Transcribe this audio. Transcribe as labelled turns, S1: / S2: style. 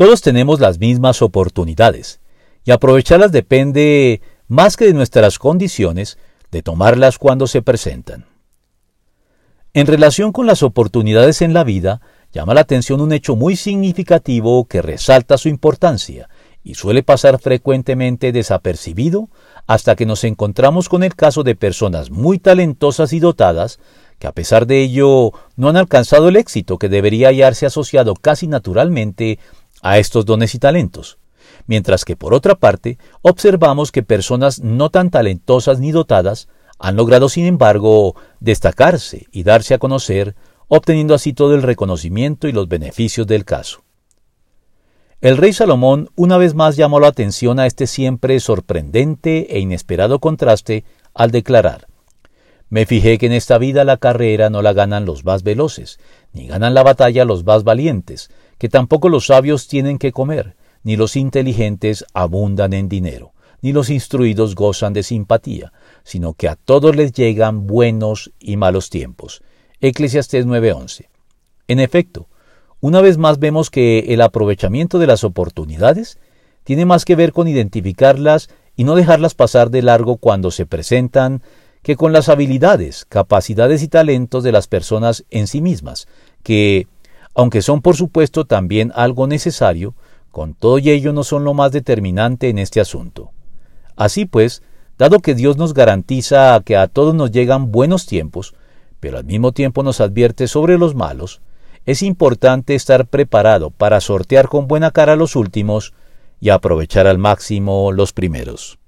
S1: Todos tenemos las mismas oportunidades, y aprovecharlas depende, más que de nuestras condiciones, de tomarlas cuando se presentan. En relación con las oportunidades en la vida, llama la atención un hecho muy significativo que resalta su importancia y suele pasar frecuentemente desapercibido hasta que nos encontramos con el caso de personas muy talentosas y dotadas que a pesar de ello no han alcanzado el éxito que debería hallarse asociado casi naturalmente a estos dones y talentos, mientras que por otra parte observamos que personas no tan talentosas ni dotadas han logrado sin embargo destacarse y darse a conocer, obteniendo así todo el reconocimiento y los beneficios del caso. El rey Salomón una vez más llamó la atención a este siempre sorprendente e inesperado contraste al declarar Me fijé que en esta vida la carrera no la ganan los más veloces, ni ganan la batalla los más valientes, que tampoco los sabios tienen que comer, ni los inteligentes abundan en dinero, ni los instruidos gozan de simpatía, sino que a todos les llegan buenos y malos tiempos. Eclesiastés 9:11. En efecto, una vez más vemos que el aprovechamiento de las oportunidades tiene más que ver con identificarlas y no dejarlas pasar de largo cuando se presentan que con las habilidades, capacidades y talentos de las personas en sí mismas, que, aunque son por supuesto también algo necesario, con todo ello no son lo más determinante en este asunto. Así pues, dado que Dios nos garantiza que a todos nos llegan buenos tiempos, pero al mismo tiempo nos advierte sobre los malos, es importante estar preparado para sortear con buena cara los últimos y aprovechar al máximo los primeros.